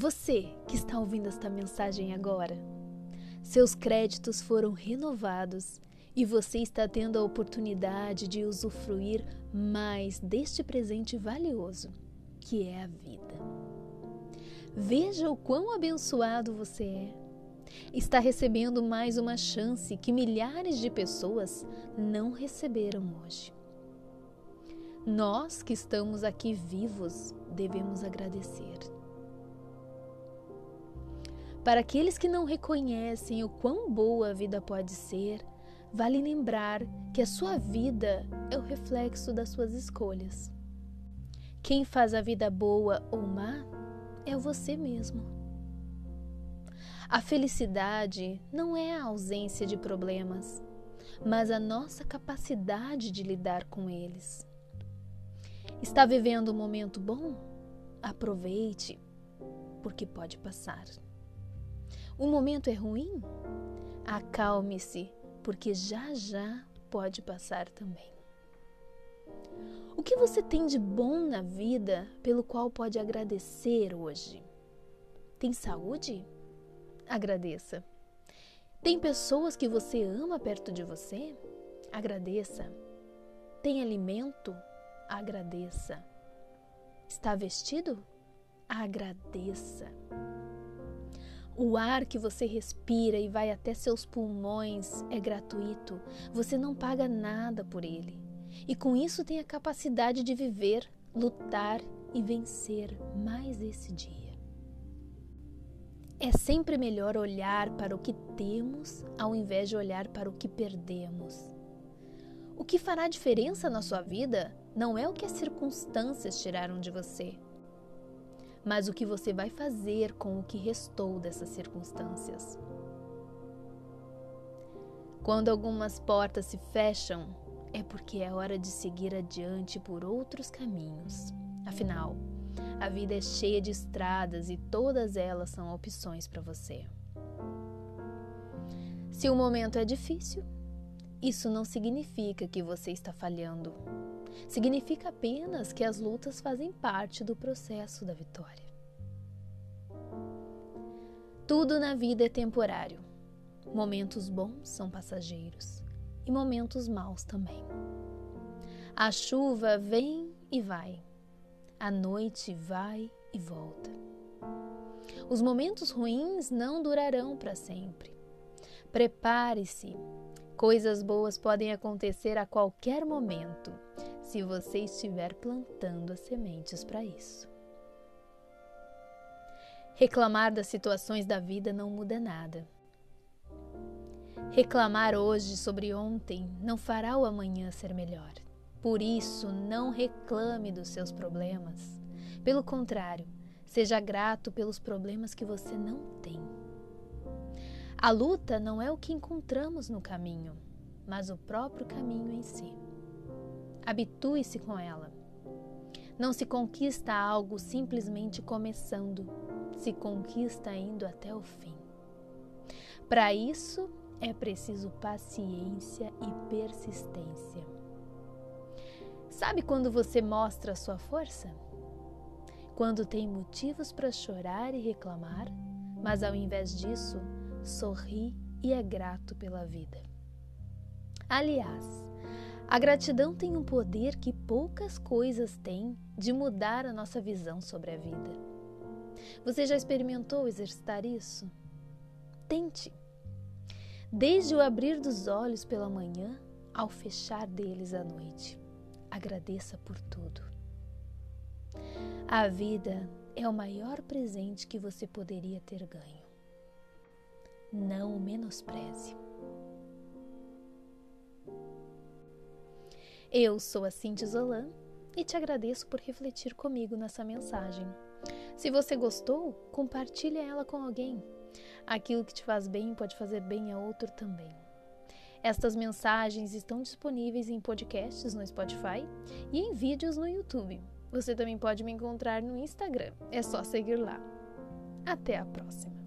Você que está ouvindo esta mensagem agora, seus créditos foram renovados e você está tendo a oportunidade de usufruir mais deste presente valioso, que é a vida. Veja o quão abençoado você é. Está recebendo mais uma chance que milhares de pessoas não receberam hoje. Nós que estamos aqui vivos devemos agradecer. Para aqueles que não reconhecem o quão boa a vida pode ser, vale lembrar que a sua vida é o reflexo das suas escolhas. Quem faz a vida boa ou má é você mesmo. A felicidade não é a ausência de problemas, mas a nossa capacidade de lidar com eles. Está vivendo um momento bom? Aproveite, porque pode passar. O momento é ruim? Acalme-se, porque já já pode passar também. O que você tem de bom na vida pelo qual pode agradecer hoje? Tem saúde? Agradeça. Tem pessoas que você ama perto de você? Agradeça. Tem alimento? Agradeça. Está vestido? Agradeça. O ar que você respira e vai até seus pulmões é gratuito. Você não paga nada por ele. E com isso tem a capacidade de viver, lutar e vencer mais esse dia. É sempre melhor olhar para o que temos ao invés de olhar para o que perdemos. O que fará diferença na sua vida não é o que as circunstâncias tiraram de você, mas o que você vai fazer com o que restou dessas circunstâncias. Quando algumas portas se fecham, é porque é hora de seguir adiante por outros caminhos. Afinal, a vida é cheia de estradas e todas elas são opções para você. Se o momento é difícil, isso não significa que você está falhando. Significa apenas que as lutas fazem parte do processo da vitória. Tudo na vida é temporário. Momentos bons são passageiros e momentos maus também. A chuva vem e vai, a noite vai e volta. Os momentos ruins não durarão para sempre. Prepare-se, coisas boas podem acontecer a qualquer momento se você estiver plantando as sementes para isso. Reclamar das situações da vida não muda nada. Reclamar hoje sobre ontem não fará o amanhã ser melhor. Por isso, não reclame dos seus problemas. Pelo contrário, seja grato pelos problemas que você não tem. A luta não é o que encontramos no caminho, mas o próprio caminho em si. Habitue-se com ela. Não se conquista algo simplesmente começando, se conquista indo até o fim. Para isso é preciso paciência e persistência. Sabe quando você mostra a sua força? Quando tem motivos para chorar e reclamar, mas ao invés disso, sorri e é grato pela vida. Aliás, a gratidão tem um poder que poucas coisas têm de mudar a nossa visão sobre a vida. Você já experimentou exercitar isso? Tente. Desde o abrir dos olhos pela manhã ao fechar deles à noite, agradeça por tudo. A vida é o maior presente que você poderia ter ganho. Não o menospreze. Eu sou a Cintia Zolan e te agradeço por refletir comigo nessa mensagem. Se você gostou, compartilhe ela com alguém. Aquilo que te faz bem pode fazer bem a outro também. Estas mensagens estão disponíveis em podcasts no Spotify e em vídeos no YouTube. Você também pode me encontrar no Instagram, é só seguir lá. Até a próxima!